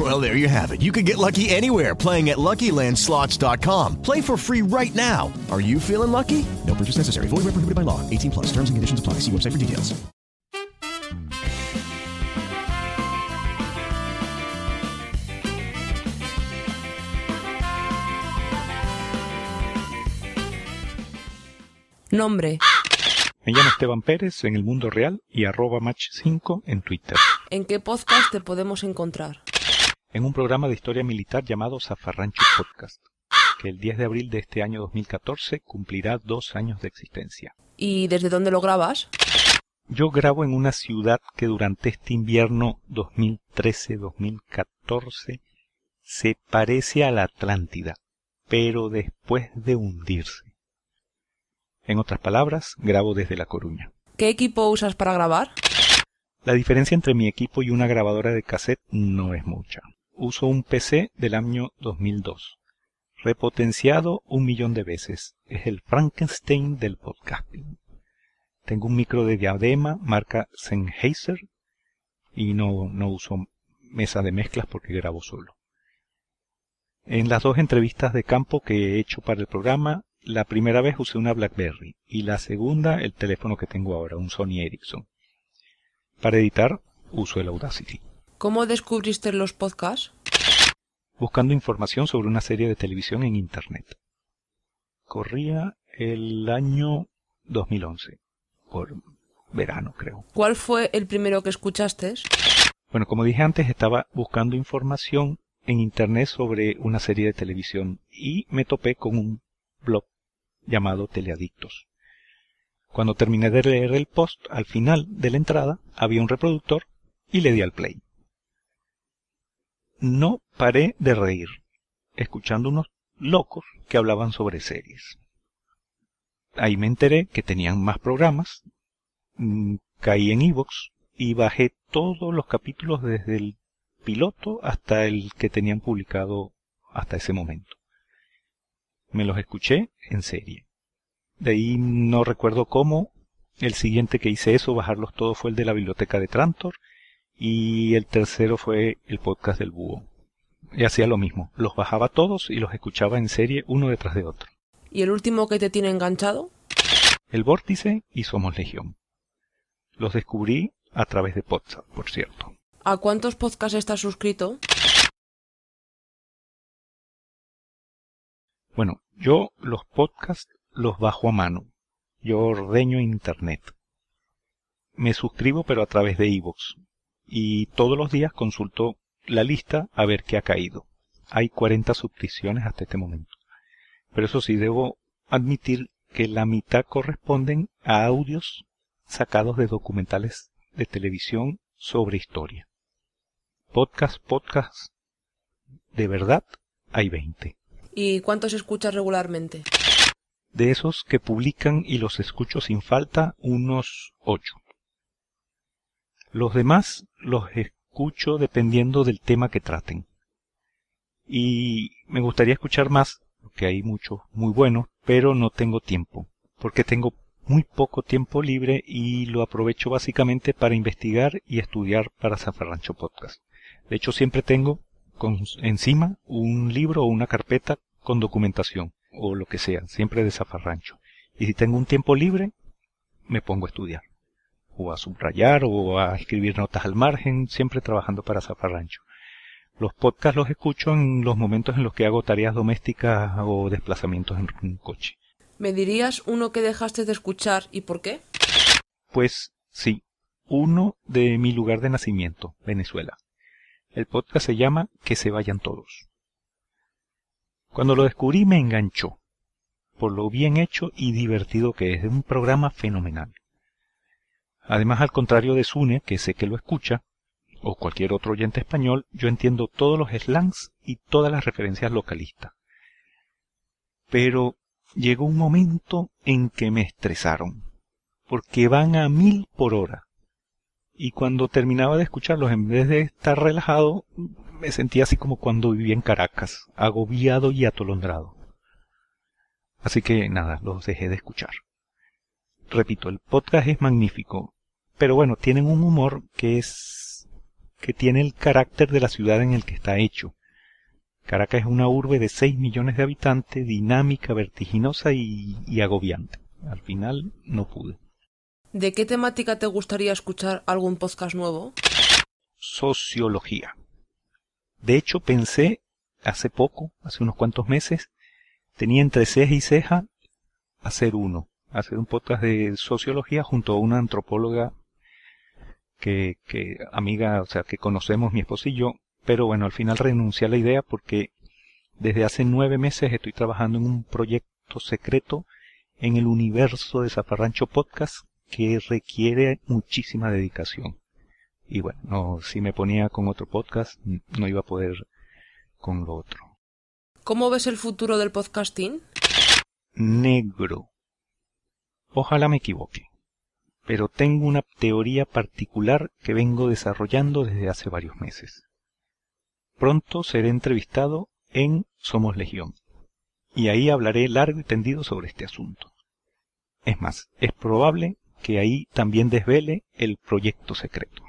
Well, there you have it. You can get lucky anywhere playing at LuckyLandSlots.com. Play for free right now. Are you feeling lucky? No purchase necessary. Void where prohibited by law. 18 plus. Terms and conditions apply. See website for details. Nombre. Me llamo Esteban Pérez en el mundo real y arroba match5 en Twitter. ¿En qué podcast te podemos encontrar? En un programa de historia militar llamado Zafarrancho Podcast, que el 10 de abril de este año 2014 cumplirá dos años de existencia. ¿Y desde dónde lo grabas? Yo grabo en una ciudad que durante este invierno 2013-2014 se parece a la Atlántida, pero después de hundirse. En otras palabras, grabo desde La Coruña. ¿Qué equipo usas para grabar? La diferencia entre mi equipo y una grabadora de cassette no es mucha. Uso un PC del año 2002, repotenciado un millón de veces. Es el Frankenstein del podcasting. Tengo un micro de diadema marca Sennheiser y no, no uso mesa de mezclas porque grabo solo. En las dos entrevistas de campo que he hecho para el programa, la primera vez usé una BlackBerry y la segunda el teléfono que tengo ahora, un Sony Ericsson. Para editar uso el Audacity. ¿Cómo descubriste los podcasts? Buscando información sobre una serie de televisión en Internet. Corría el año 2011, por verano creo. ¿Cuál fue el primero que escuchaste? Bueno, como dije antes, estaba buscando información en Internet sobre una serie de televisión y me topé con un blog llamado Teleadictos. Cuando terminé de leer el post, al final de la entrada había un reproductor y le di al play. No paré de reír, escuchando unos locos que hablaban sobre series. Ahí me enteré que tenían más programas, mm, caí en iVoox y bajé todos los capítulos desde el piloto hasta el que tenían publicado hasta ese momento. Me los escuché en serie. De ahí no recuerdo cómo. El siguiente que hice eso, bajarlos todos, fue el de la biblioteca de Trantor. Y el tercero fue el podcast del búho. Y hacía lo mismo. Los bajaba todos y los escuchaba en serie uno detrás de otro. ¿Y el último que te tiene enganchado? El Vórtice y Somos Legión. Los descubrí a través de Podsat, por cierto. ¿A cuántos podcasts estás suscrito? Bueno, yo los podcasts los bajo a mano. Yo ordeño internet. Me suscribo pero a través de iVoox. Y todos los días consulto la lista a ver qué ha caído. Hay 40 suscripciones hasta este momento. Pero eso sí, debo admitir que la mitad corresponden a audios sacados de documentales de televisión sobre historia. Podcast, podcast, de verdad, hay 20. ¿Y cuántos escuchas regularmente? De esos que publican y los escucho sin falta, unos 8. Los demás los escucho dependiendo del tema que traten. Y me gustaría escuchar más, porque hay muchos muy buenos, pero no tengo tiempo, porque tengo muy poco tiempo libre y lo aprovecho básicamente para investigar y estudiar para Zafarrancho Podcast. De hecho, siempre tengo con, encima un libro o una carpeta con documentación o lo que sea, siempre de Zafarrancho. Y si tengo un tiempo libre, me pongo a estudiar, o a subrayar, o a escribir notas al margen, siempre trabajando para Zafarrancho. Los podcasts los escucho en los momentos en los que hago tareas domésticas o desplazamientos en un coche. ¿Me dirías uno que dejaste de escuchar y por qué? Pues sí, uno de mi lugar de nacimiento, Venezuela. El podcast se llama Que se vayan todos. Cuando lo descubrí me enganchó, por lo bien hecho y divertido que es, es un programa fenomenal. Además, al contrario de Sune, que sé que lo escucha, o cualquier otro oyente español, yo entiendo todos los slangs y todas las referencias localistas. Pero llegó un momento en que me estresaron, porque van a mil por hora, Y cuando terminaba de escucharlos, en vez de estar relajado, me sentía así como cuando vivía en Caracas, agobiado y atolondrado. Así que nada, los dejé de escuchar. Repito, el podcast es magnífico, pero bueno, tienen un humor que es que tiene el carácter de la ciudad en el que está hecho. Caracas es una urbe de 6 millones de habitantes, dinámica, vertiginosa y, y agobiante. Al final no pude. ¿De qué temática te gustaría escuchar algún podcast nuevo? Sociología. De hecho, pensé hace poco, hace unos cuantos meses, tenía entre ceja y ceja hacer uno, hacer un podcast de sociología junto a una antropóloga que, que amiga, o sea, que conocemos mi esposo y yo, pero bueno, al final renuncié a la idea porque desde hace nueve meses estoy trabajando en un proyecto secreto en el universo de Zafarrancho Podcast que requiere muchísima dedicación. Y bueno, no, si me ponía con otro podcast, no iba a poder con lo otro. ¿Cómo ves el futuro del podcasting? Negro. Ojalá me equivoque, pero tengo una teoría particular que vengo desarrollando desde hace varios meses. Pronto seré entrevistado en Somos Legión, y ahí hablaré largo y tendido sobre este asunto. Es más, es probable que ahí también desvele el proyecto secreto.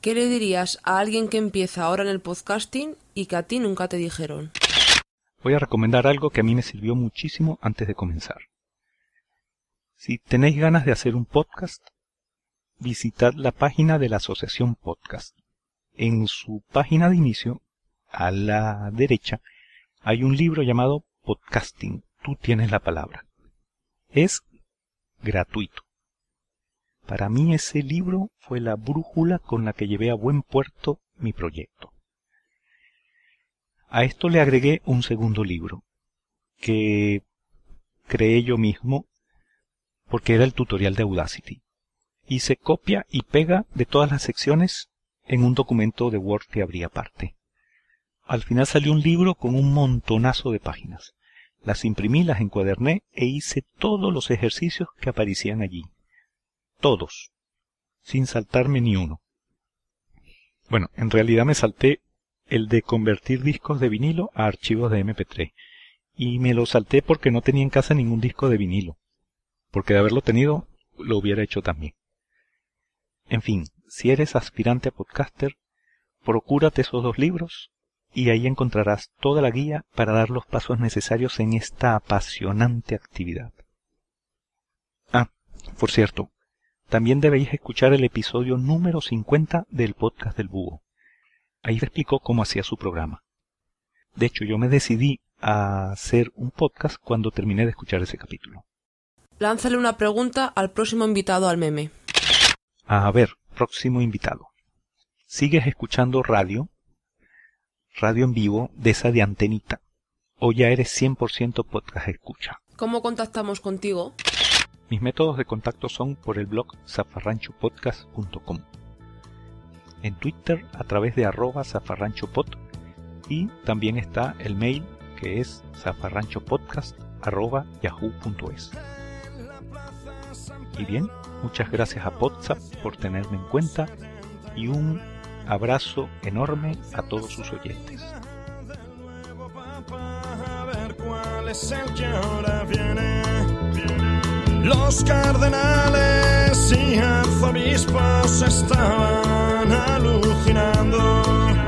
¿Qué le dirías a alguien que empieza ahora en el podcasting y que a ti nunca te dijeron? Voy a recomendar algo que a mí me sirvió muchísimo antes de comenzar. Si tenéis ganas de hacer un podcast, visitad la página de la Asociación Podcast. En su página de inicio, a la derecha, hay un libro llamado Podcasting. Tú tienes la palabra. Es gratuito. Para mí ese libro fue la brújula con la que llevé a buen puerto mi proyecto. A esto le agregué un segundo libro, que creé yo mismo porque era el tutorial de Audacity. Y se copia y pega de todas las secciones en un documento de Word que abría aparte. Al final salió un libro con un montonazo de páginas. Las imprimí, las encuaderné e hice todos los ejercicios que aparecían allí. Todos. Sin saltarme ni uno. Bueno, en realidad me salté el de convertir discos de vinilo a archivos de MP3. Y me lo salté porque no tenía en casa ningún disco de vinilo. Porque de haberlo tenido, lo hubiera hecho también. En fin, si eres aspirante a podcaster, procúrate esos dos libros y ahí encontrarás toda la guía para dar los pasos necesarios en esta apasionante actividad. Ah, por cierto, también debéis escuchar el episodio número 50 del podcast del búho. Ahí explicó cómo hacía su programa. De hecho, yo me decidí a hacer un podcast cuando terminé de escuchar ese capítulo. Lánzale una pregunta al próximo invitado al meme. A ver, próximo invitado. ¿Sigues escuchando radio? Radio en vivo de esa de antenita. ¿O ya eres 100% podcast escucha? ¿Cómo contactamos contigo? Mis métodos de contacto son por el blog zafarranchopodcast.com. En Twitter a través de arroba zafarranchopod y también está el mail que es zafarranchopodcast.yahoo.es. Y bien, muchas gracias a Podzap por tenerme en cuenta y un abrazo enorme a todos sus oyentes. Los cardenales y arzobispos estaban alucinando.